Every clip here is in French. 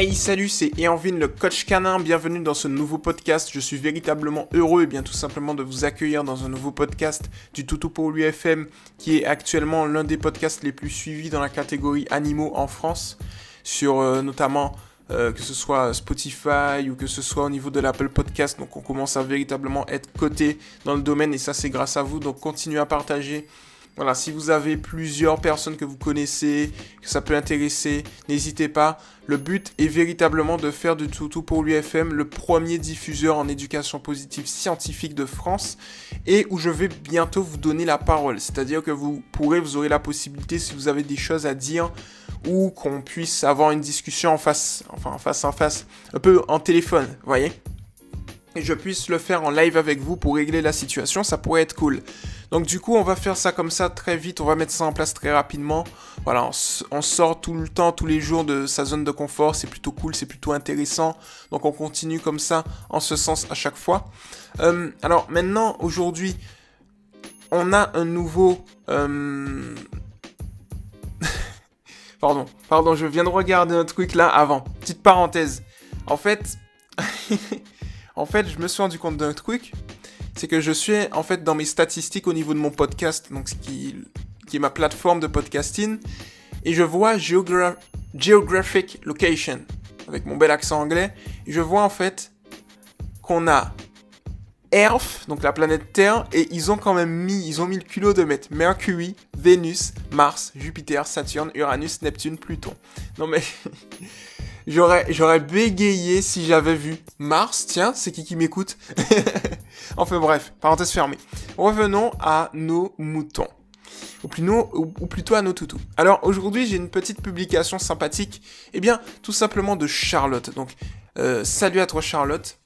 Hey salut, c'est Eanvin le coach canin, bienvenue dans ce nouveau podcast. Je suis véritablement heureux et bien tout simplement de vous accueillir dans un nouveau podcast du Toutou pour l'UFM qui est actuellement l'un des podcasts les plus suivis dans la catégorie animaux en France sur euh, notamment euh, que ce soit Spotify ou que ce soit au niveau de l'Apple Podcast. Donc on commence à véritablement être coté dans le domaine et ça c'est grâce à vous. Donc continuez à partager voilà, si vous avez plusieurs personnes que vous connaissez, que ça peut intéresser, n'hésitez pas. Le but est véritablement de faire du Toutou pour l'UFM le premier diffuseur en éducation positive scientifique de France et où je vais bientôt vous donner la parole. C'est-à-dire que vous pourrez, vous aurez la possibilité, si vous avez des choses à dire ou qu'on puisse avoir une discussion en face, enfin en face en face, un peu en téléphone, voyez? Et je puisse le faire en live avec vous pour régler la situation, ça pourrait être cool. Donc du coup, on va faire ça comme ça très vite, on va mettre ça en place très rapidement. Voilà, on, sort tout le temps, tous les jours de sa zone de confort, c'est plutôt cool, c'est plutôt intéressant. Donc on continue comme ça, en ce sens à chaque fois. Euh, alors maintenant, aujourd'hui, on a un nouveau... Euh, pardon, pardon, je viens de regarder un truc là avant. Petite parenthèse. En fait... en fait, je me suis rendu compte d'un truc c'est que je suis en fait dans mes statistiques au niveau de mon podcast, donc ce qui, est ma plateforme de podcasting, et je vois Geographic Location, avec mon bel accent anglais, et je vois en fait qu'on a Earth, donc la planète Terre, et ils ont quand même mis, ils ont mis le culot de mettre Mercury, Vénus, Mars, Jupiter, Saturne, Uranus, Neptune, Pluton. Non mais... J'aurais bégayé si j'avais vu Mars. Tiens, c'est qui qui m'écoute? Enfin bref, parenthèse fermée. Revenons à nos moutons. Ou, plutôt à nos toutous. Alors aujourd'hui, j'ai une petite publication sympathique. Eh bien, tout simplement de Charlotte. Donc, euh, salut à toi Charlotte.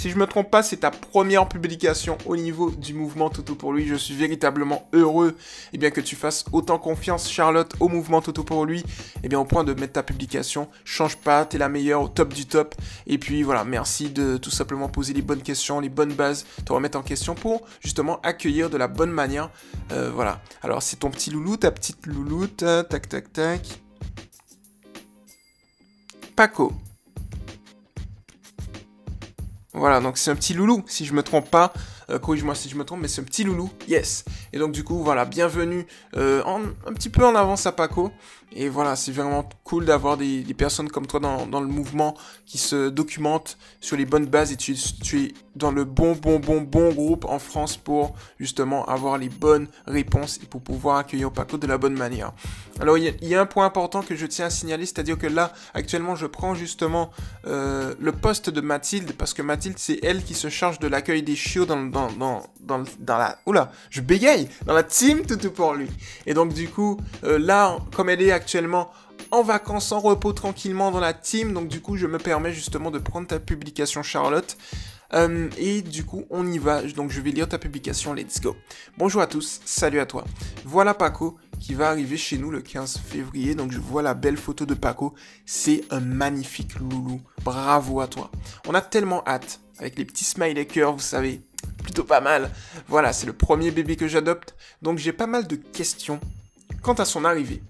Si je me trompe pas, c'est ta première publication au niveau du mouvement Toto pour lui. Je suis véritablement heureux eh bien, que tu fasses autant confiance, Charlotte, au mouvement Toto pour lui. Eh bien, au point de mettre ta publication. Change pas, t'es la meilleure, au top du top. Et puis voilà, merci de tout simplement poser les bonnes questions, les bonnes bases, te remettre en question pour justement accueillir de la bonne manière. Euh, voilà. Alors, c'est ton petit loulou, ta petite louloute. Tac, tac, tac. Paco. Voilà, donc c'est un petit loulou, si je me trompe pas. Euh, corrige-moi si je me trompe, mais c'est un petit loulou. Yes. Et donc du coup, voilà, bienvenue euh, un petit peu en avance à Paco. Et voilà, c'est vraiment cool d'avoir des, personnes comme toi dans, le mouvement qui se documentent sur les bonnes bases et tu, tu, es dans le bon, bon, bon, bon groupe en France pour justement avoir les bonnes réponses et pour pouvoir accueillir Paco de la bonne manière. Alors, il y, a un point important que je tiens à signaler, c'est-à-dire que là, actuellement, je prends justement euh, le poste de Mathilde parce que Mathilde, c'est elle qui se charge de l'accueil des chiots dans, dans, dans, dans, la... Oula, je bégaye Dans la team tout pour lui. Et donc, du coup, euh, là, comme elle est actuellement en vacances, en repos tranquillement dans la team. Donc du coup, je me permets justement de prendre ta publication Charlotte. Euh, et du coup, on y va. Donc je vais lire ta publication. Let's go. Bonjour à tous, salut à toi. Voilà Paco qui va arriver chez nous le 15 février. Donc je vois la belle photo de Paco. C'est un magnifique loulou. Bravo à toi. On a tellement hâte. Avec les petits smiley cœurs, vous savez. Plutôt pas mal. Voilà, c'est le premier bébé que j'adopte. Donc j'ai pas mal de questions quant à son arrivée.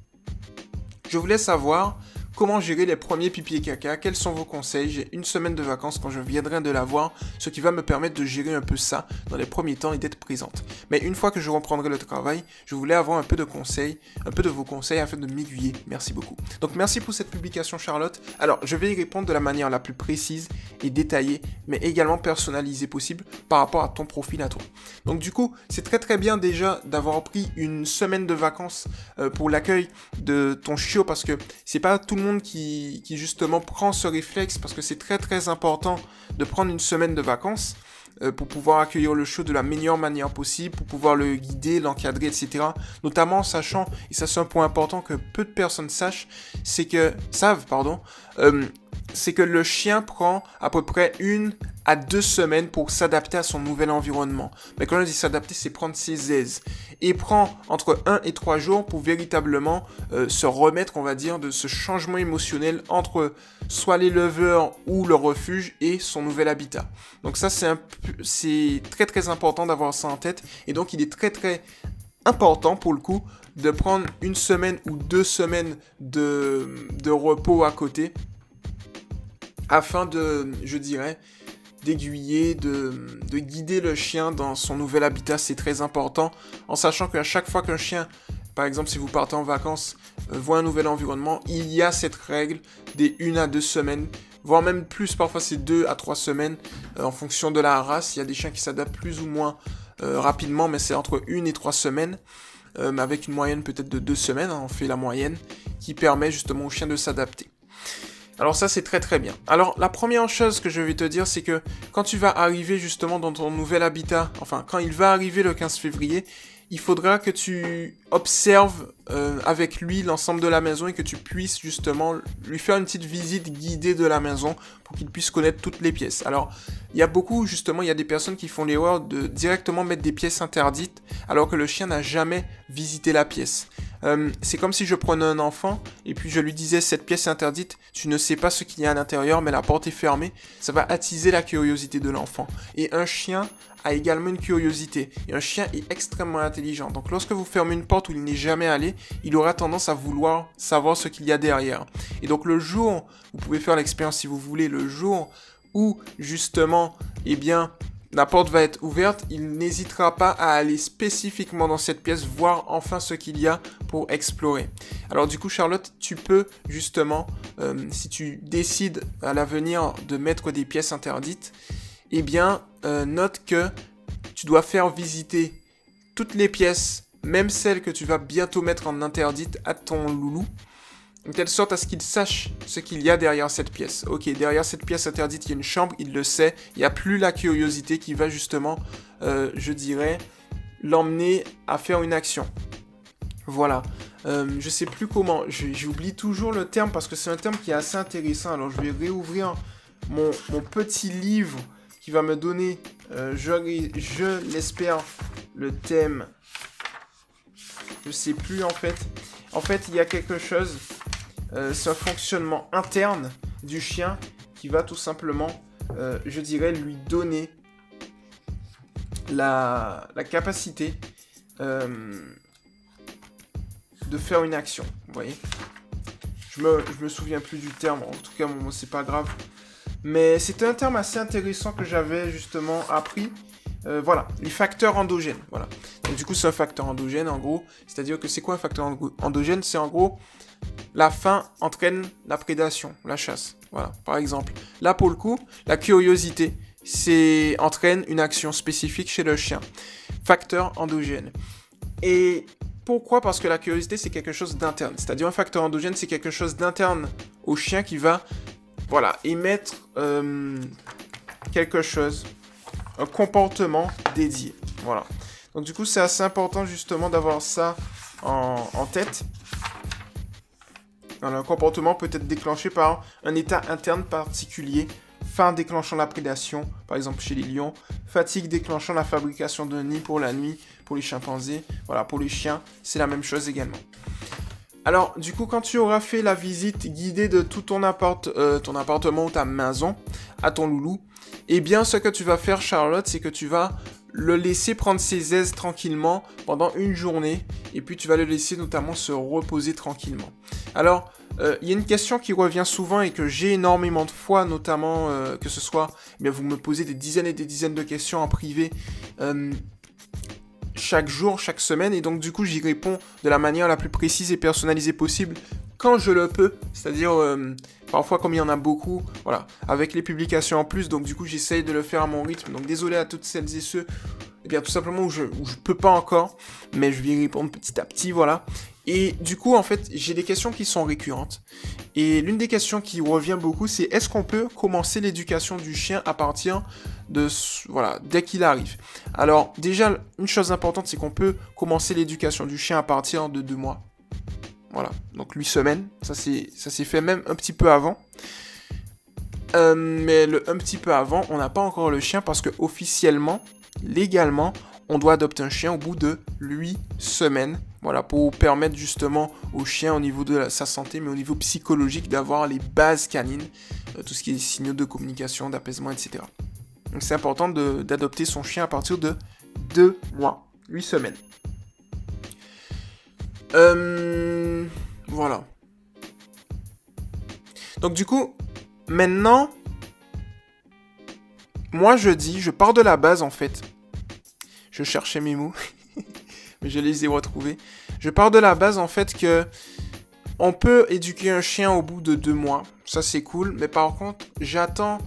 Je voulais savoir Comment gérer les premiers pipi et caca? Quels sont vos conseils? J'ai une semaine de vacances quand je viendrai de l'avoir, ce qui va me permettre de gérer un peu ça dans les premiers temps et d'être présente. Mais une fois que je reprendrai le travail, je voulais avoir un peu de conseils, un peu de vos conseils afin de m'aiguiller. Merci beaucoup. Donc merci pour cette publication Charlotte. Alors je vais y répondre de la manière la plus précise et détaillée, mais également personnalisée possible par rapport à ton profil à toi. Donc du coup, c'est très très bien déjà d'avoir pris une semaine de vacances euh, pour l'accueil de ton chiot parce que c'est pas tout le monde qui, justement prend ce réflexe parce que c'est très très important de prendre une semaine de vacances euh, pour pouvoir accueillir le show de la meilleure manière possible, pour pouvoir le guider, l'encadrer, etc. Notamment en sachant, et ça c'est un point important que peu de personnes sachent, c'est que savent, pardon, euh, c'est que le chien prend à peu près une à deux semaines pour s'adapter à son nouvel environnement. Mais quand on dit s'adapter, c'est prendre ses aises. Et prend entre un et trois jours pour véritablement euh, se remettre, on va dire, de ce changement émotionnel entre soit l'éleveur ou le refuge et son nouvel habitat. Donc ça, c'est, très très important d'avoir ça en tête. Et donc il est très très important pour le coup de prendre une semaine ou deux semaines de repos à côté afin de, je dirais, d'aiguiller, de, de, guider le chien dans son nouvel habitat. C'est très important, en sachant qu'à chaque fois qu'un chien, par exemple si vous partez en vacances, euh, voit un nouvel environnement, il y a cette règle des une à deux semaines, voire même plus, parfois c'est deux à trois semaines, euh, en fonction de la race. Il y a des chiens qui s'adaptent plus ou moins euh, rapidement, mais c'est entre une et trois semaines. avec une moyenne peut-être de deux semaines, hein, on fait la moyenne, qui permet justement au chien de s'adapter. Alors ça c'est très très bien. Alors la première chose que je vais te dire c'est que quand tu vas arriver justement dans ton nouvel habitat, enfin quand il va arriver le 15 février, il faudra que tu observes euh, avec lui l'ensemble de la maison et que tu puisses justement lui faire une petite visite guidée de la maison pour qu'il puisse connaître toutes les pièces. Alors, il y a beaucoup, justement, il y a des personnes qui font l'erreur de directement mettre des pièces interdites alors que le chien n'a jamais visité la pièce. Euh, c'est comme si je prenais un enfant et puis je lui disais cette pièce interdite, tu ne sais pas ce qu'il y a à l'intérieur mais la porte est fermée, ça va attiser la curiosité de l'enfant. Et un chien a également une curiosité. Et un chien est extrêmement intelligent. Donc lorsque vous fermez une porte où il n'est jamais allé, il aura tendance à vouloir savoir ce qu'il y a derrière. Et donc le jour, vous pouvez faire l'expérience si vous voulez, le jour où justement, eh bien, la porte va être ouverte, il n'hésitera pas à aller spécifiquement dans cette pièce, voir enfin ce qu'il y a pour explorer. Alors du coup Charlotte, tu peux justement, euh, si tu décides à l'avenir de mettre des pièces interdites, eh bien euh, note que tu dois faire visiter toutes les pièces, même celles que tu vas bientôt mettre en interdite à ton loulou, de telle sorte à ce qu'il sache ce qu'il y a derrière cette pièce. Ok, derrière cette pièce interdite, il y a une chambre, il le sait, il n'y a plus la curiosité qui va justement, euh, je dirais, l'emmener à faire une action. Voilà. Euh, je sais plus comment, j'oublie toujours le terme parce que c'est un terme qui est assez intéressant. Alors je vais réouvrir mon, petit livre qui va me donner, euh, je, je l'espère, le thème. Je sais plus en fait. En fait, il y a quelque chose euh, c'est un fonctionnement interne du chien qui va tout simplement, euh, je dirais, lui donner la, capacité euh, de faire une action. Vous voyez je me, me souviens plus du terme, en tout cas, c'est pas grave. Mais c'était un terme assez intéressant que j'avais justement appris. voilà, les facteurs endogènes. Voilà. du coup, c'est un facteur endogène en gros. C'est-à-dire que c'est quoi un facteur endogène? C'est en gros la faim entraîne la prédation, la chasse. Voilà, par exemple. Là, pour le coup, la curiosité, c'est entraîne une action spécifique chez le chien. Facteur endogène. Et pourquoi? Parce que la curiosité, c'est quelque chose d'interne. C'est-à-dire un facteur endogène, c'est quelque chose d'interne au chien qui va, voilà, émettre euh, quelque chose, un comportement dédié. Voilà. Donc du coup, c'est assez important justement d'avoir ça en tête un comportement peut être déclenché par un état interne particulier, faim déclenchant la prédation, par exemple chez les lions, fatigue déclenchant la fabrication d'un nid pour la nuit, pour les chimpanzés, voilà, pour les chiens, c'est la même chose également. Alors, du coup, quand tu auras fait la visite guidée de tout euh, ton appartement ou ta maison à ton loulou, eh bien, ce que tu vas faire, Charlotte, c'est que tu vas le laisser prendre ses aises tranquillement pendant une journée et puis tu vas le laisser notamment se reposer tranquillement. Alors, euh, il y a une question qui revient souvent et que j'ai énormément de fois, notamment euh, que ce soit, eh vous me posez des dizaines et des dizaines de questions en privé chaque jour, chaque semaine, et donc du coup j'y réponds de la manière la plus précise et personnalisée possible quand je le peux, c'est-à-dire parfois comme il y en a beaucoup, voilà, avec les publications en plus, donc du coup j'essaye de le faire à mon rythme, donc désolé à toutes celles et ceux, eh bien tout simplement où je, où je peux pas encore, mais je vais y répondre petit à petit, voilà. Et du coup, en fait, j'ai des questions qui sont récurrentes. Et l'une des questions qui revient beaucoup, c'est est-ce qu'on peut commencer l'éducation du chien à partir de, voilà, dès qu'il arrive? Alors, déjà, une chose importante, c'est qu'on peut commencer l'éducation du chien à partir de deux mois. Voilà, donc 8 semaines, ça s'est fait même un petit peu avant. Euh, mais un petit peu avant, on n'a pas encore le chien parce que officiellement, légalement, on doit adopter un chien au bout de 8 semaines. Voilà, pour permettre justement au chien au niveau de sa santé, mais au niveau psychologique, d'avoir les bases canines, euh, tout ce qui est signaux de communication, d'apaisement, etc. Donc c'est important d'adopter son chien à partir de 2 mois, 8 semaines. Euh, voilà. Donc du coup, maintenant, moi je dis, je pars de la base en fait. Je cherchais mes mots, mais je les ai retrouvés. Je pars de la base en fait que on peut éduquer un chien au bout de deux mois. Ça c'est cool, mais par contre, j'attends,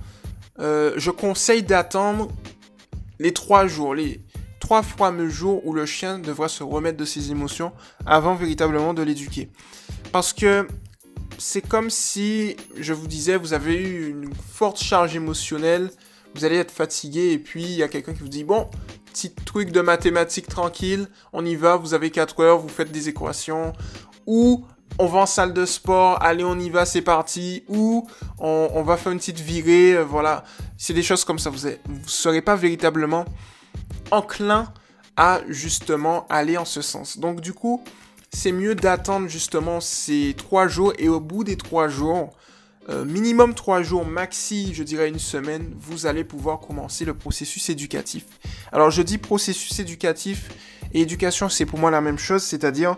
euh, je conseille d'attendre les trois jours, les trois fameux jours où le chien devra se remettre de ses émotions avant véritablement de l'éduquer. Parce que c'est comme si, je vous disais, vous avez eu une forte charge émotionnelle, vous allez être fatigué et puis il y a quelqu'un qui vous dit, bon, petit truc de mathématiques tranquille, on y va, vous avez 4 heures, vous faites des équations, ou on va en salle de sport, allez on y va, c'est parti, ou on, va faire une petite virée, euh, voilà. C'est des choses comme ça, vous ne serez pas véritablement enclin à justement aller en ce sens. Donc du coup, c'est mieux d'attendre justement ces trois jours et au bout des trois jours, euh, minimum trois jours, maxi, je dirais une semaine, vous allez pouvoir commencer le processus éducatif. Alors je dis processus éducatif et éducation, c'est pour moi la même chose, c'est-à-dire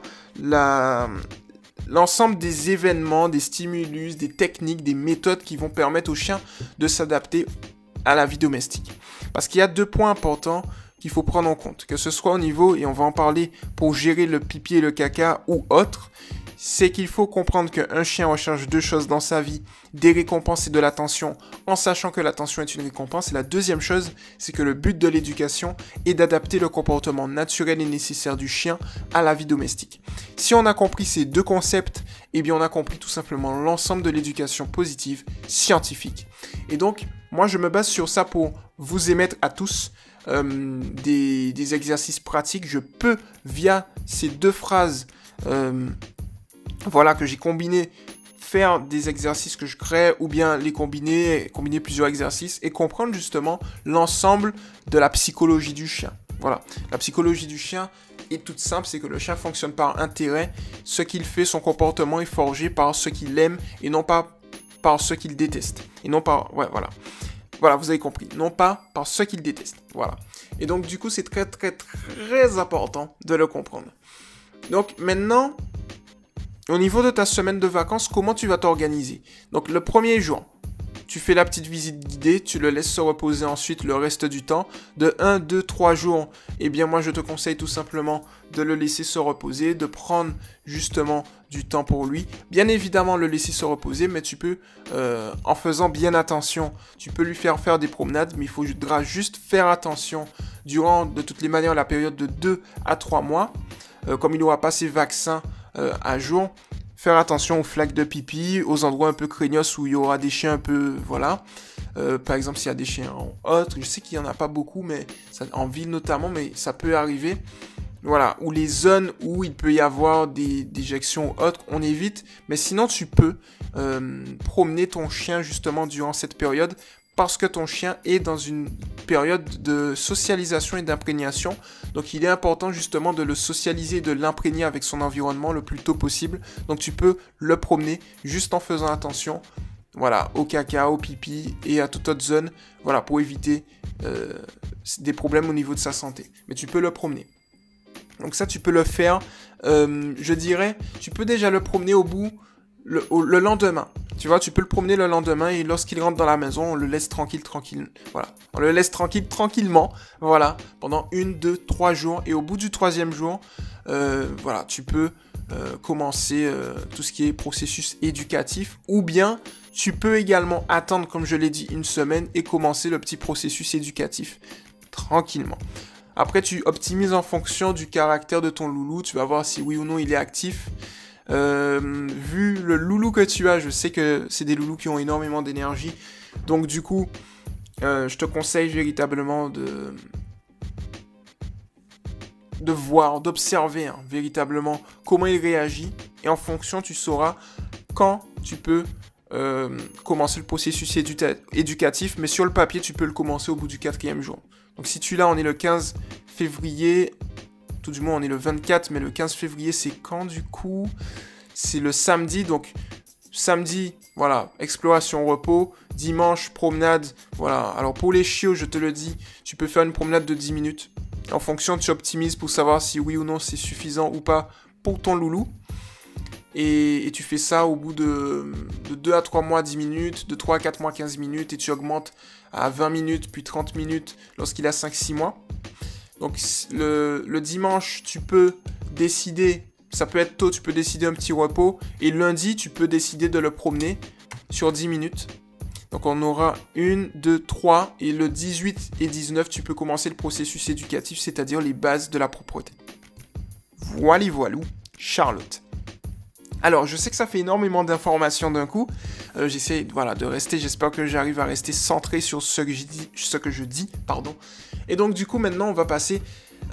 l'ensemble des événements, des stimulus, des techniques, des méthodes qui vont permettre au chien de s'adapter à la vie domestique. Parce qu'il y a deux points importants qu'il faut prendre en compte, que ce soit au niveau, et on va en parler pour gérer le pipi et le caca ou autre, c'est qu'il faut comprendre qu'un chien recherche deux choses dans sa vie, des récompenses et de l'attention, en sachant que l'attention est une récompense. Et la deuxième chose, c'est que le but de l'éducation est d'adapter le comportement naturel et nécessaire du chien à la vie domestique. Si on a compris ces deux concepts, eh bien on a compris tout simplement l'ensemble de l'éducation positive scientifique. Et donc, moi je me base sur ça pour vous émettre à tous euh, des, exercices pratiques. Je peux, via ces deux phrases, euh, voilà, que j'ai combiné, faire des exercices que je crée ou bien les combiner, combiner plusieurs exercices et comprendre justement l'ensemble de la psychologie du chien. Voilà, la psychologie du chien est toute simple, c'est que le chien fonctionne par intérêt. Ce qu'il fait, son comportement est forgé par ce qu'il aime et non pas par ce qu'il déteste. Et non par... Ouais, voilà. Voilà, vous avez compris. Non pas par ce qu'il déteste. Voilà. Et donc, du coup, c'est très, très, très important de le comprendre. Donc, maintenant, au niveau de ta semaine de vacances, comment tu vas t'organiser? Donc le premier jour, tu fais la petite visite guidée, tu le laisses se reposer ensuite le reste du temps. De 1, 2, 3 jours, eh bien moi je te conseille tout simplement de le laisser se reposer, de prendre justement du temps pour lui. Bien évidemment le laisser se reposer, mais tu peux, euh, en faisant bien attention, tu peux lui faire faire des promenades, mais il faudra juste faire attention durant de toutes les manières la période de 2 à 3 mois. Euh, comme il n'aura pas ses vaccins euh, à jour. Faire attention aux flaques de pipi, aux endroits un peu craignos où il y aura des chiens un peu, voilà. Euh, par exemple, s'il y a des chiens en je sais qu'il n'y en a pas beaucoup, mais en ville notamment, mais ça peut arriver. Voilà, ou les zones où il peut y avoir des déjections autres, on évite. Mais sinon, tu peux euh, promener ton chien justement durant cette période parce que ton chien est dans une période de socialisation et d'imprégnation. Donc il est important justement de le socialiser, de l'imprégner avec son environnement le plus tôt possible. Donc tu peux le promener juste en faisant attention voilà, au caca, au pipi et à toute autre zone, voilà, pour éviter euh, des problèmes au niveau de sa santé. Mais tu peux le promener. Donc ça, tu peux le faire, euh, je dirais, tu peux déjà le promener au bout le, lendemain. Tu vois, tu peux le promener le lendemain et lorsqu'il rentre dans la maison, on le laisse tranquille, tranquille. Voilà. On le laisse tranquille, tranquillement. Voilà. Pendant une, deux, trois jours. Et au bout du troisième jour, euh, voilà, tu peux euh, commencer euh, tout ce qui est processus éducatif. Ou bien, tu peux également attendre, comme je l'ai dit, une semaine et commencer le petit processus éducatif tranquillement. Après, tu optimises en fonction du caractère de ton loulou. Tu vas voir si oui ou non il est actif. Euh, vu le loulou que tu as, je sais que c'est des loulous qui ont énormément d'énergie. Donc du coup, euh, je te conseille véritablement de voir, d'observer hein, véritablement comment il réagit. Et en fonction, tu sauras quand tu peux euh, commencer le processus éducatif. Mais sur le papier, tu peux le commencer au bout du quatrième jour. Donc si tu l'as, on est le 15 février tout du moins on est le 24, mais le 15 février c'est quand du coup? C'est le samedi, donc samedi, voilà, exploration repos, dimanche, promenade, voilà. Alors pour les chiots, je te le dis, tu peux faire une promenade de 10 minutes. En fonction, tu optimises pour savoir si oui ou non c'est suffisant ou pas pour ton loulou. Et, tu fais ça au bout de, de 2 à 3 mois 10 minutes, de 3 à 4 mois 15 minutes, et tu augmentes à 20 minutes, puis 30 minutes lorsqu'il a 5-6 mois. Donc le, dimanche, tu peux décider, ça peut être tôt, tu peux décider un petit repos, et lundi, tu peux décider de le promener sur 10 minutes. Donc on aura 1, 2, 3, et le 18 et 19, tu peux commencer le processus éducatif, c'est-à-dire les bases de la propreté. Voilà, voilà, Charlotte. Alors, je sais que ça fait énormément d'informations d'un coup. Euh, j'essaie voilà, de rester, j'espère que j'arrive à rester centré sur ce que, je dis. Pardon. Et donc, du coup, maintenant, on va passer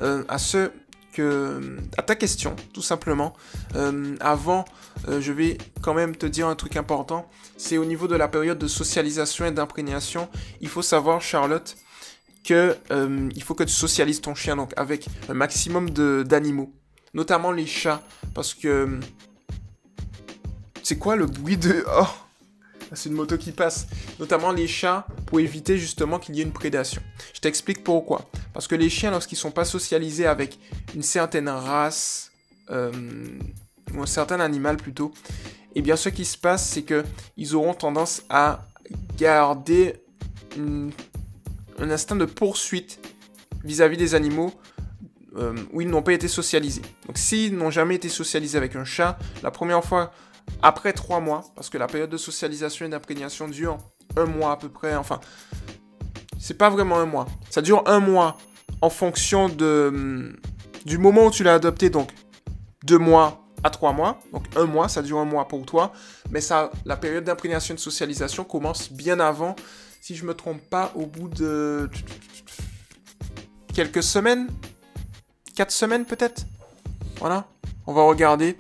euh, à ce que, à ta question, tout simplement. Euh, avant, je vais quand même te dire un truc important. C'est au niveau de la période de socialisation et d'imprégnation. Il faut savoir, Charlotte, que il faut que tu socialises ton chien donc avec un maximum d'animaux, notamment les chats, parce que c'est quoi le bruit de... Oh c'est une moto qui passe. Notamment les chats, pour éviter justement qu'il y ait une prédation. Je t'explique pourquoi. Parce que les chiens, lorsqu'ils sont pas socialisés avec une certaine race, euh, ou un certain animal plutôt, eh bien ce qui se passe, c'est que ils auront tendance à garder un instinct de poursuite vis-à-vis des animaux euh, où ils n'ont pas été socialisés. Donc s'ils n'ont jamais été socialisés avec un chat, la première fois après trois mois, parce que la période de socialisation et d'imprégnation dure un mois à peu près, enfin, c'est pas vraiment un mois. Ça dure un mois en fonction de, du moment où tu l'as adopté, donc deux mois à trois mois, donc un mois, ça dure un mois pour toi, mais ça, la période d'imprégnation et de socialisation commence bien avant, si je me trompe pas, au bout de quelques semaines, quatre semaines peut-être. Voilà, on va regarder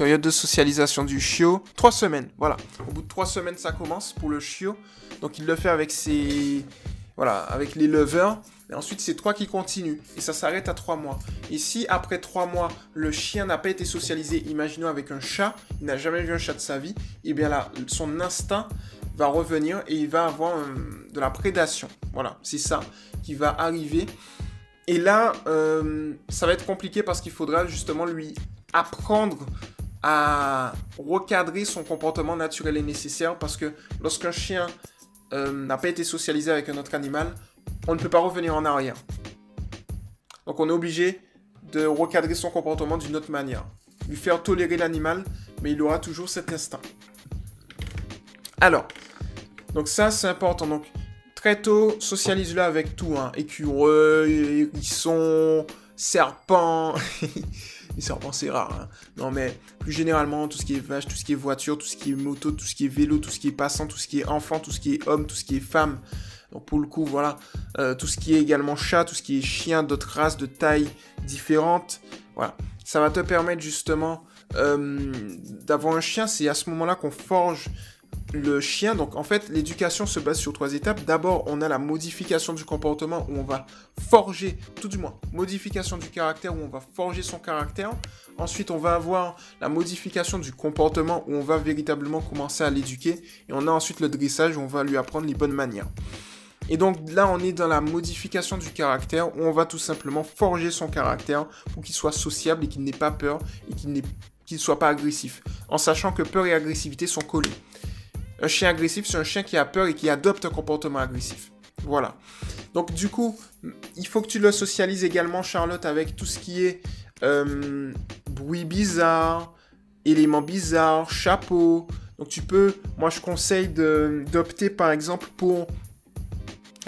Période de socialisation du chiot, trois semaines, voilà. Au bout de trois semaines, ça commence pour le chiot. Donc il le fait avec ses... Voilà, avec les leveurs. Et ensuite, c'est trois qui continuent. Et ça s'arrête à trois mois. Et si après trois mois, le chien n'a pas été socialisé, imaginons avec un chat, il n'a jamais vu un chat de sa vie, et eh bien là, son instinct va revenir et il va avoir de la prédation. Voilà, c'est ça qui va arriver. Et là, euh, ça va être compliqué parce qu'il faudra justement lui apprendre à recadrer son comportement naturel et nécessaire parce que lorsqu'un chien euh, n'a pas été socialisé avec un autre animal, on ne peut pas revenir en arrière. Donc on est obligé de recadrer son comportement d'une autre manière. Lui faire tolérer l'animal, mais il aura toujours cet instinct. Alors, donc ça c'est important. Donc très tôt, socialise-le avec tout. Hein. Écureuil, hérissons, serpents. les serpents c'est rare. Hein. Non mais plus généralement tout ce qui est vache, tout ce qui est voiture, tout ce qui est moto, tout ce qui est vélo, tout ce qui est passant, tout ce qui est enfant, tout ce qui est homme, tout ce qui est femme. Donc pour le coup voilà, euh, tout ce qui est également chat, tout ce qui est chien d'autres races, de tailles différentes. Voilà, ça va te permettre justement euh, d'avoir un chien. C'est à ce moment-là qu'on forge le chien, donc en fait, l'éducation se base sur trois étapes. D'abord, on a la modification du comportement où on va forger, tout du moins, modification du caractère où on va forger son caractère. Ensuite, on va avoir la modification du comportement où on va véritablement commencer à l'éduquer. Et on a ensuite le dressage où on va lui apprendre les bonnes manières. Et donc là, on est dans la modification du caractère où on va tout simplement forger son caractère pour qu'il soit sociable et qu'il n'ait pas peur et qu'il ne soit pas agressif. En sachant que peur et agressivité sont collés. Un chien agressif, c'est un chien qui a peur et qui adopte un comportement agressif. Voilà. Donc du coup, il faut que tu le socialises également, Charlotte, avec tout ce qui est euh, bruit bizarre, éléments bizarres, chapeau. Donc tu peux, moi je conseille d'opter par exemple pour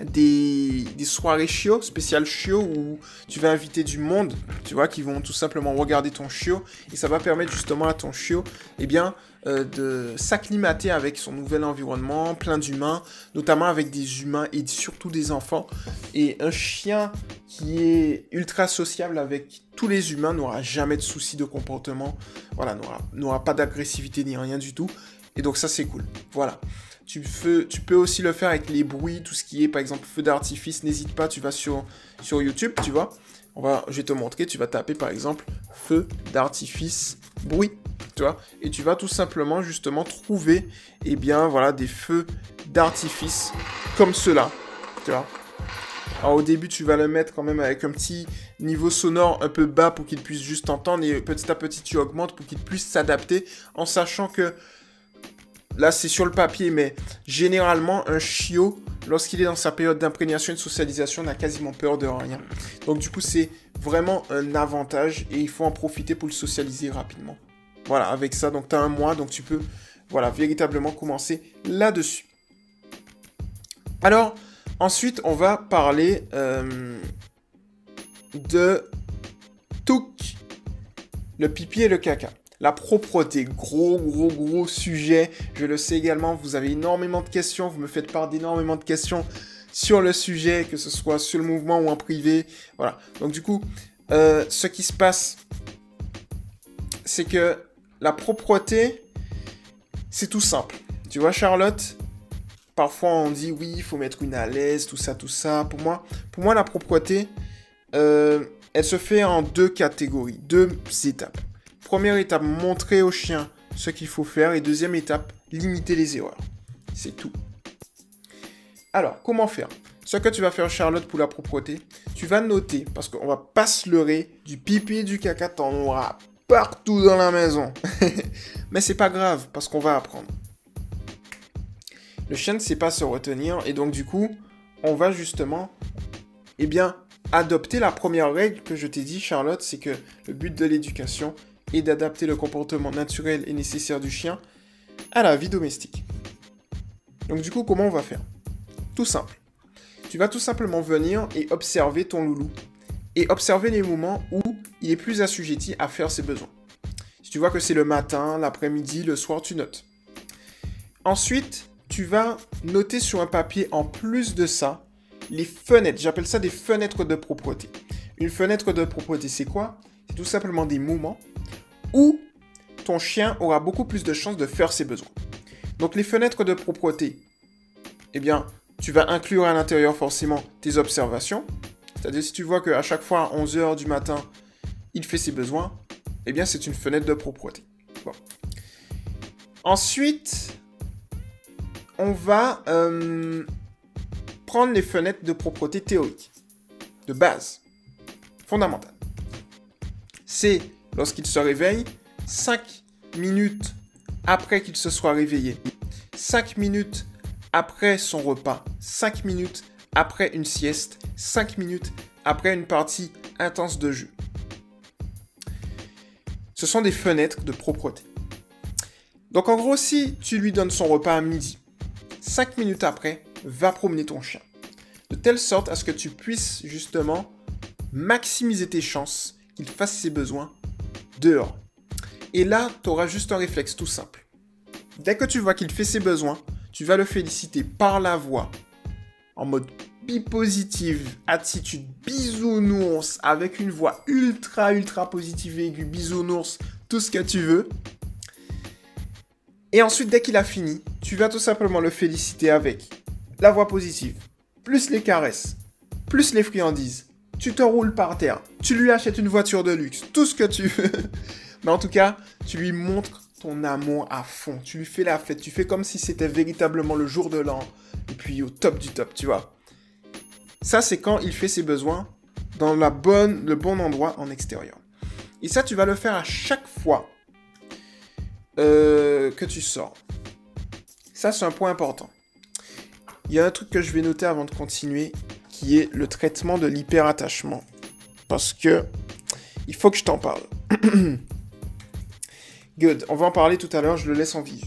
des, des soirées chiot, spéciales chiot, où tu vas inviter du monde, tu vois, qui vont tout simplement regarder ton chiot, et ça va permettre justement à ton chiot, eh bien, euh, de s'acclimater avec son nouvel environnement, plein d'humains, notamment avec des humains et surtout des enfants. Et un chien qui est ultra sociable avec tous les humains n'aura jamais de soucis de comportement, voilà, n'aura pas d'agressivité ni rien du tout. Et donc ça c'est cool. Voilà. Tu peux, aussi le faire avec les bruits, tout ce qui est par exemple feu d'artifice. N'hésite pas, tu vas sur, YouTube, tu vois. On je vais te montrer, tu vas taper par exemple feu d'artifice bruit, Et tu vas tout simplement justement trouver, eh bien voilà, des feux d'artifice comme cela, au début, tu vas le mettre quand même avec un petit niveau sonore un peu bas pour qu'il puisse juste entendre et petit à petit tu augmentes pour qu'il puisse s'adapter en sachant que là c'est sur le papier, mais généralement un chiot, lorsqu'il est dans sa période d'imprégnation et de socialisation, n'a quasiment peur de rien. Donc du coup c'est vraiment un avantage et il faut en profiter pour le socialiser rapidement. Voilà, avec ça, donc tu as un mois, donc tu peux voilà, véritablement commencer là-dessus. Alors, ensuite, on va parler euh, de tout le pipi et le caca. La propreté, gros, gros, gros sujet. Je le sais également, vous avez énormément de questions, vous me faites part d'énormément de questions sur le sujet, que ce soit sur le mouvement ou en privé. Voilà. Donc du coup, euh, ce qui se passe, c'est que la propreté, c'est tout simple. Tu vois, Charlotte, parfois on dit oui, il faut mettre une à l'aise, tout ça, tout ça. Pour moi, pour moi la propreté, euh, elle se fait en deux catégories, deux étapes. Première étape, montrer au chien ce qu'il faut faire. Et deuxième étape, limiter les erreurs. C'est tout. Alors, comment faire? Ce que tu vas faire, Charlotte, pour la propreté, tu vas noter, parce qu'on va pas se leurrer, du pipi et du caca, t'en auras partout dans la maison. Mais c'est pas grave, parce qu'on va apprendre. Le chien ne sait pas se retenir et donc du coup, on va justement, eh bien, adopter la première règle que je t'ai dit, Charlotte, c'est que le but de l'éducation est d'adapter le comportement naturel et nécessaire du chien à la vie domestique. Donc du coup, comment on va faire? Tout simple. Tu vas tout simplement venir et observer ton loulou et observer les moments où il est plus assujetti à faire ses besoins. Si tu vois que c'est le matin, l'après-midi, le soir, tu notes. Ensuite, tu vas noter sur un papier en plus de ça les fenêtres. J'appelle ça des fenêtres de propreté. Une fenêtre de propreté, c'est quoi? C'est tout simplement des moments où ton chien aura beaucoup plus de chances de faire ses besoins. Donc les fenêtres de propreté, eh bien, tu vas inclure à l'intérieur forcément tes observations. C'est-à-dire si tu vois qu'à chaque fois à 11h du matin, il fait ses besoins, eh bien c'est une fenêtre de propreté. Ensuite, on va euh, prendre les fenêtres de propreté théorique, de base, fondamentale. C'est lorsqu'il se réveille, 5 minutes après qu'il se soit réveillé, 5 minutes après son repas, 5 minutes après une sieste, 5 minutes après une partie intense de jeu. Ce sont des fenêtres de propreté. Donc en gros, si tu lui donnes son repas à midi, 5 minutes après, va promener ton chien. De telle sorte à ce que tu puisses justement maximiser tes chances qu'il fasse ses besoins dehors. Et là, tu auras juste un réflexe tout simple. Dès que tu vois qu'il fait ses besoins, tu vas le féliciter par la voix, en mode bi-positive, attitude bisounours, avec une voix ultra ultra positive aiguë, bisounours, tout ce que tu veux. Et ensuite, dès qu'il a fini, tu vas tout simplement le féliciter avec la voix positive, plus les caresses, plus les friandises. Tu te roules par terre, tu lui achètes une voiture de luxe, tout ce que tu veux. Mais en tout cas, tu lui montres ton amour à fond. Tu lui fais la fête, tu fais comme si c'était véritablement le jour de l'an. Et puis au top du top, tu vois. Ça, c'est quand il fait ses besoins dans la bonne, le bon endroit en extérieur. Et ça, tu vas le faire à chaque fois euh, que tu sors. Ça, c'est un point important. Il y a un truc que je vais noter avant de continuer, qui est le traitement de l'hyperattachement. Parce que il faut que je t'en parle. Good, on va en parler tout à l'heure, je le laisse en visu.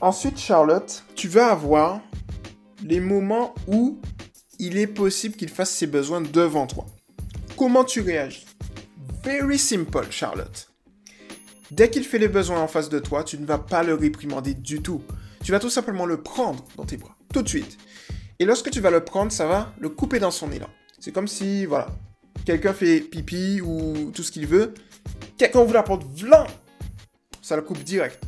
Ensuite, Charlotte, tu vas avoir les moments où il est possible qu'il fasse ses besoins devant toi. Comment tu réagis? Very simple, Charlotte. Dès qu'il fait les besoins en face de toi, tu ne vas pas le réprimander du tout. Tu vas tout simplement le prendre dans tes bras, tout de suite. Et lorsque tu vas le prendre, ça va le couper dans son élan. C'est comme si, voilà, quelqu'un fait pipi ou tout ce qu'il veut, quelqu'un vous la porte, vlan, ça le coupe direct.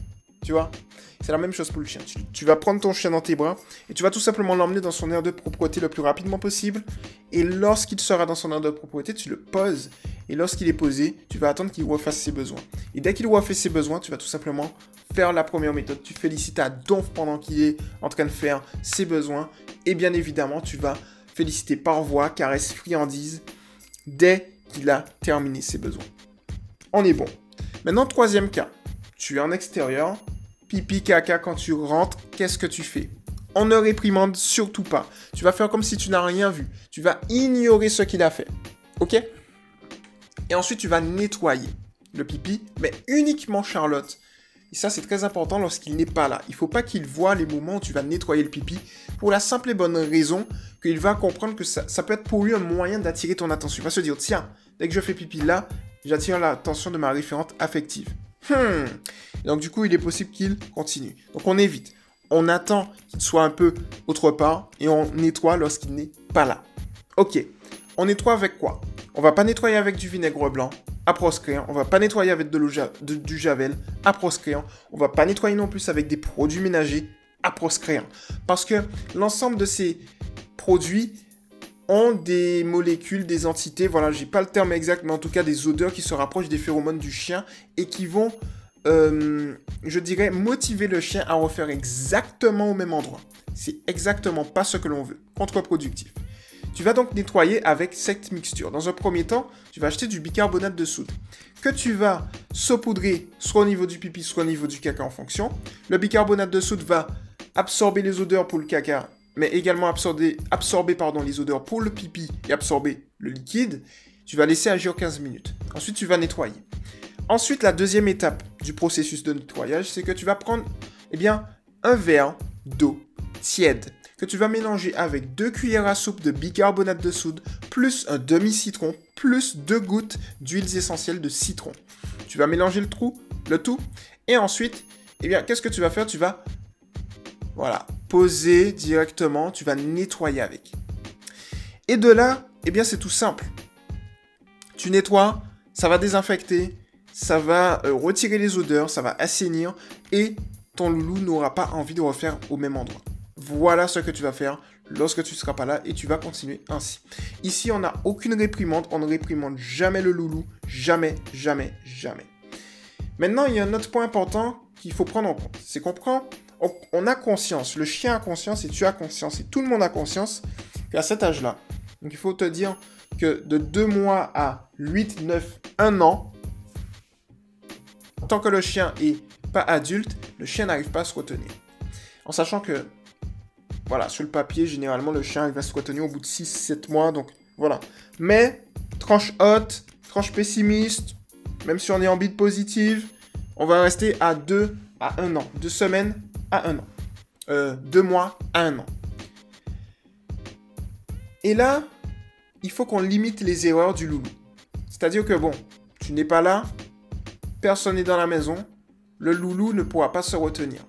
Tu vois? C'est la même chose pour le chien. Tu, vas prendre ton chien dans tes bras et tu vas tout simplement l'emmener dans son air de propreté le plus rapidement possible. Et lorsqu'il sera dans son air de propreté, tu le poses. Et lorsqu'il est posé, tu vas attendre qu'il refasse ses besoins. Et dès qu'il refait ses besoins, tu vas tout simplement faire la première méthode. Tu félicites à Donf pendant qu'il est en train de faire ses besoins. Et bien évidemment, tu vas féliciter par voix, caresse, friandise, dès qu'il a terminé ses besoins. On est bon. Maintenant, troisième cas. Tu es en extérieur, pipi, caca, quand tu rentres, qu'est-ce que tu fais? On ne réprimande surtout pas. Tu vas faire comme si tu n'as rien vu. Tu vas ignorer ce qu'il a fait. Ok? Et ensuite, tu vas nettoyer le pipi, mais uniquement Charlotte. Et ça, c'est très important lorsqu'il n'est pas là. Il ne faut pas qu'il voit les moments où tu vas nettoyer le pipi, pour la simple et bonne raison qu'il va comprendre que ça, peut être pour lui un moyen d'attirer ton attention. Il va se dire, tiens, dès que je fais pipi là, j'attire l'attention de ma référente affective. Hmm. Donc du coup, il est possible qu'il continue. Donc on évite. On attend qu'il soit un peu autre part et on nettoie lorsqu'il n'est pas là. Ok. On nettoie avec quoi? On va pas nettoyer avec du vinaigre blanc à proscrire. On va pas nettoyer avec de du javel à proscrire. On va pas nettoyer non plus avec des produits ménagers à proscrire. Parce que l'ensemble de ces produits ont des molécules, des entités, voilà, j'ai pas le terme exact, mais en tout cas des odeurs qui se rapprochent des phéromones du chien et qui vont, euh, je dirais, motiver le chien à refaire exactement au même endroit. C'est exactement pas ce que l'on veut. Contre-productif. Tu vas donc nettoyer avec cette mixture. Dans un premier temps, tu vas acheter du bicarbonate de soude que tu vas saupoudrer soit au niveau du pipi, soit au niveau du caca en fonction. Le bicarbonate de soude va absorber les odeurs pour le caca mais également absorber, pardon, les odeurs pour le pipi et absorber le liquide, tu vas laisser agir 15 minutes. Ensuite, tu vas nettoyer. Ensuite, la deuxième étape du processus de nettoyage, c'est que tu vas prendre eh bien, un verre d'eau tiède que tu vas mélanger avec deux cuillères à soupe de bicarbonate de soude, plus un demi-citron, plus deux gouttes d'huiles essentielles de citron. Tu vas mélanger le, trou, le tout, et ensuite, eh bien, qu'est-ce que tu vas faire? Tu vas, voilà, poser directement, tu vas nettoyer avec. Et de là, eh bien c'est tout simple. Tu nettoies, ça va désinfecter, ça va euh, retirer les odeurs, ça va assainir et ton loulou n'aura pas envie de refaire au même endroit. Voilà ce que tu vas faire lorsque tu ne seras pas là et tu vas continuer ainsi. Ici, on n'a aucune réprimande, on ne réprimande jamais le loulou, jamais, jamais, jamais. Maintenant, il y a un autre point important qu'il faut prendre en compte, c'est qu'on prend on, a conscience, le chien a conscience et tu as conscience et tout le monde a conscience qu'à cet âge-là, donc il faut te dire que de 2 mois à 8, 9, 1 an, tant que le chien est pas adulte, le chien n'arrive pas à se retenir. En sachant que, voilà, sur le papier, généralement, le chien va se retenir au bout de 6, 7 mois, donc voilà. Mais, tranche haute, tranche pessimiste, même si on est en bite positive, on va rester à 2 à 1 an. 2 semaines un an. Euh, deux mois à un an. Et là, il faut qu'on limite les erreurs du loulou. C'est-à-dire que bon, tu n'es pas là, personne n'est dans la maison, le loulou ne pourra pas se retenir.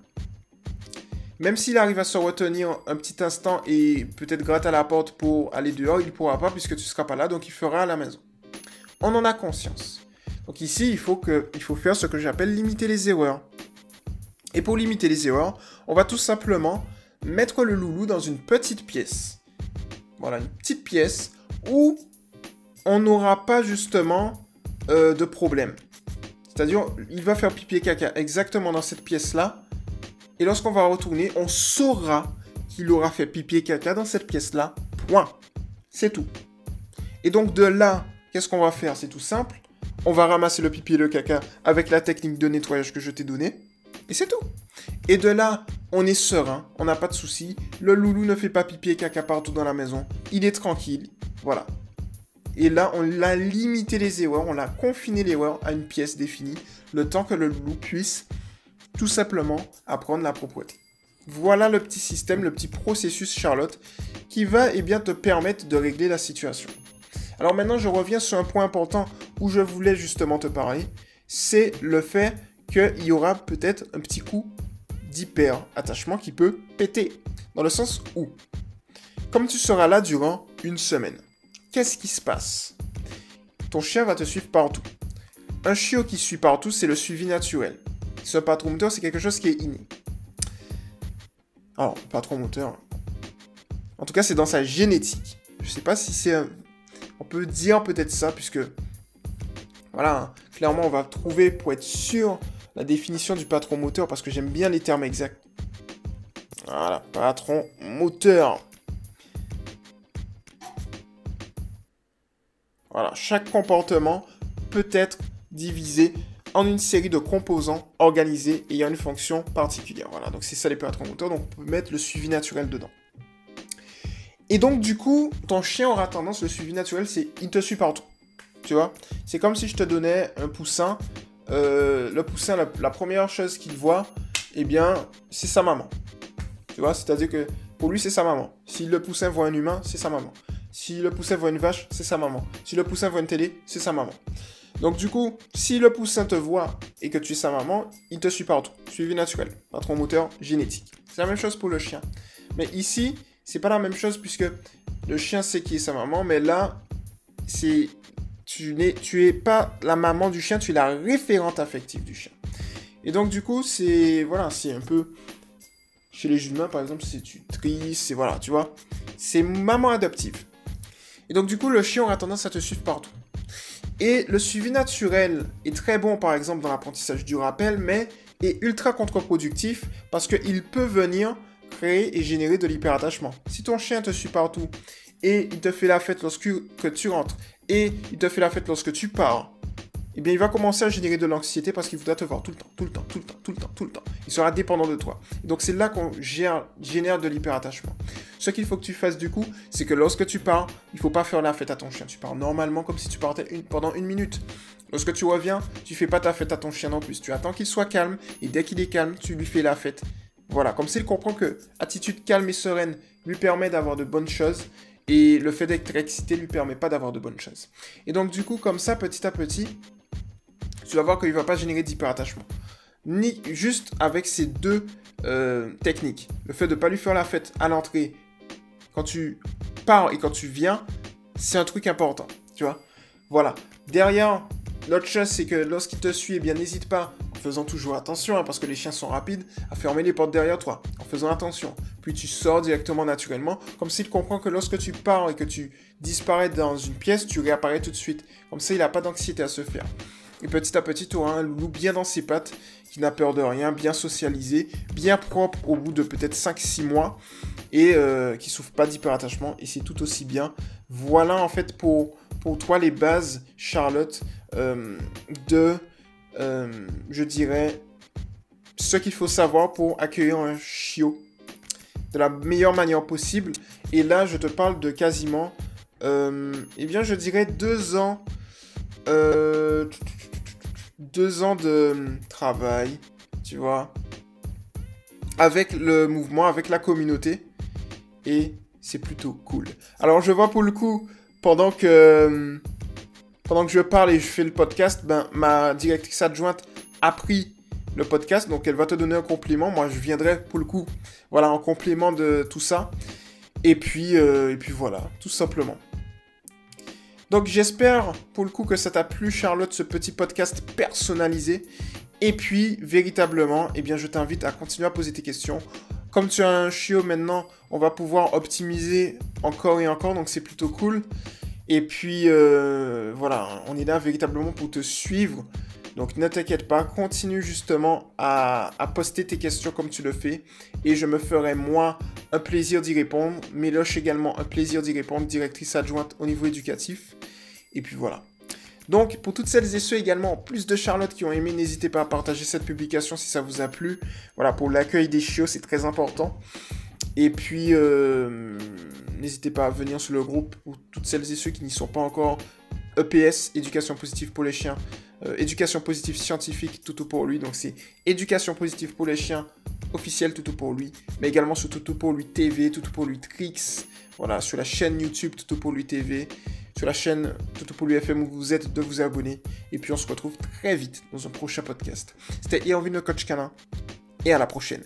Même s'il arrive à se retenir un petit instant et peut-être gratter à la porte pour aller dehors, il ne pourra pas puisque tu ne seras pas là, donc il fera à la maison. On en a conscience. Donc ici, il faut, que, il faut faire ce que j'appelle limiter les erreurs. Et pour limiter les erreurs, on va tout simplement mettre le loulou dans une petite pièce. Voilà, une petite pièce où on n'aura pas justement euh, de problème. C'est-à-dire, il va faire pipi et caca exactement dans cette pièce-là. Et lorsqu'on va retourner, on saura qu'il aura fait pipi et caca dans cette pièce-là. Point. C'est tout. Et donc de là, qu'est-ce qu'on va faire? C'est tout simple. On va ramasser le pipi et le caca avec la technique de nettoyage que je t'ai donnée. Et c'est tout. Et de là, on est serein, on n'a pas de soucis. Le loulou ne fait pas pipi et caca partout dans la maison. Il est tranquille. Voilà. Et là, on l'a limité les erreurs, on l'a confiné les erreurs à une pièce définie, le temps que le loulou puisse tout simplement apprendre la propreté. Voilà le petit système, le petit processus Charlotte, qui va eh bien, te permettre de régler la situation. Alors maintenant, je reviens sur un point important où je voulais justement te parler, c'est le fait qu'il y aura peut-être un petit coup d'hyper-attachement qui peut péter. Dans le sens où, comme tu seras là durant une semaine, qu'est-ce qui se passe? Ton chien va te suivre partout. Un chiot qui suit partout, c'est le suivi naturel. Ce patron moteur, c'est quelque chose qui est inné. Alors, patron moteur. En tout cas, c'est dans sa génétique. Je sais pas si c'est. On peut dire peut-être ça, puisque. Voilà, hein. clairement, on va trouver, pour être sûr la définition du patron moteur parce que j'aime bien les termes exacts. Voilà, patron moteur. Voilà, chaque comportement peut être divisé en une série de composants organisés ayant une fonction particulière. Voilà, donc c'est ça les patrons moteurs, donc on peut mettre le suivi naturel dedans. Et donc du coup, ton chien aura tendance, le suivi naturel, c'est il te suit partout. Tu vois? C'est comme si je te donnais un poussin. Euh, le poussin, la, première chose qu'il voit, eh bien, c'est sa maman. Tu vois C'est-à-dire que pour lui, c'est sa maman. Si le poussin voit un humain, c'est sa maman. Si le poussin voit une vache, c'est sa maman. Si le poussin voit une télé, c'est sa maman. Donc du coup, si le poussin te voit et que tu es sa maman, il te suit partout. Suivi naturel, patron moteur génétique. C'est la même chose pour le chien. Mais ici, c'est pas la même chose puisque le chien sait qui est sa maman, mais là, c'est tu n'es tu es pas la maman du chien, tu es la référente affective du chien. Et donc du coup, c'est voilà, c'est un peu chez les humains par exemple, c'est triste, c'est voilà, tu vois, c'est maman adoptive. Et donc du coup, le chien aura tendance à te suivre partout. Et le suivi naturel est très bon, par exemple, dans l'apprentissage du rappel, mais est ultra contre-productif parce qu'il peut venir créer et générer de l'hyperattachement. Si ton chien te suit partout et il te fait la fête lorsque tu rentres et il te fait la fête lorsque tu pars, eh bien, il va commencer à générer de l'anxiété parce qu'il voudra te voir tout le temps, tout le temps, tout le temps, tout le temps, tout le temps. Il sera dépendant de toi. donc, c'est là qu'on génère de l'hyperattachement. Ce qu'il faut que tu fasses du coup, c'est que lorsque tu pars, il faut pas faire la fête à ton chien. Tu pars normalement comme si tu partais pendant une minute. Lorsque tu reviens, tu fais pas ta fête à ton chien non plus. Tu attends qu'il soit calme et dès qu'il est calme, tu lui fais la fête. Voilà, comme s'il comprend que attitude calme et sereine lui permet d'avoir de bonnes choses et le fait d'être excité lui permet pas d'avoir de bonnes choses. Et donc du coup, comme ça, petit à petit, tu vas voir qu'il va pas générer d'hyperattachement. Ni juste avec ces deux euh, techniques. Le fait de pas lui faire la fête à l'entrée, quand tu pars et quand tu viens, c'est un truc important. Tu vois Voilà. Derrière, l'autre chose, c'est que lorsqu'il te suit, eh bien, n'hésite pas, en faisant toujours attention, hein, parce que les chiens sont rapides, à fermer les portes derrière toi, en faisant attention. Puis tu sors directement naturellement, comme s'il comprend que lorsque tu pars et que tu disparais dans une pièce, tu réapparais tout de suite. Comme ça, il n'a pas d'anxiété à se faire. Et petit à petit, tu auras un loulou bien dans ses pattes, qui n'a peur de rien, bien socialisé, bien propre au bout de peut-être 5-6 mois, et euh, qui souffre pas d'hyperattachement, et c'est tout aussi bien. Voilà en fait pour, pour toi les bases, Charlotte, euh, de, euh, je dirais, ce qu'il faut savoir pour accueillir un chiot de la meilleure manière possible. Et là, je te parle de quasiment, eh bien, je dirais deux ans. Euh, deux ans de travail, tu vois, avec le mouvement, avec la communauté, et c'est plutôt cool. Alors je vois pour le coup, pendant que pendant que je parle et je fais le podcast, ben ma directrice adjointe a pris le podcast, donc elle va te donner un compliment. Moi, je viendrai pour le coup, voilà, en complément de tout ça. Et puis, euh, et puis voilà, tout simplement. Donc j'espère pour le coup que ça t'a plu Charlotte, ce petit podcast personnalisé. Et puis véritablement, eh bien je t'invite à continuer à poser tes questions. Comme tu as un chiot maintenant, on va pouvoir optimiser encore et encore, donc c'est plutôt cool. Et puis euh, voilà, on est là véritablement pour te suivre. Donc ne t'inquiète pas, continue justement à, poster tes questions comme tu le fais. Et je me ferai moi un plaisir d'y répondre. Méloche également un plaisir d'y répondre, directrice adjointe au niveau éducatif. Et puis voilà. Donc, pour toutes celles et ceux également, plus de Charlotte qui ont aimé, n'hésitez pas à partager cette publication si ça vous a plu. Voilà, pour l'accueil des chiots, c'est très important. Et puis, euh, n'hésitez pas à venir sur le groupe pour toutes celles et ceux qui n'y sont pas encore. EPS, éducation positive pour les chiens. Euh, éducation positive scientifique, tout pour lui. Donc c'est éducation positive pour les chiens, officiel tout pour lui. Mais également sur tout pour lui TV, tout pour lui Trix. Voilà, sur la chaîne YouTube tout pour lui TV. Sur la chaîne tout pour lui FM où vous êtes de vous abonner. Et puis on se retrouve très vite dans un prochain podcast. C'était Irvine le coach canin. Et à la prochaine.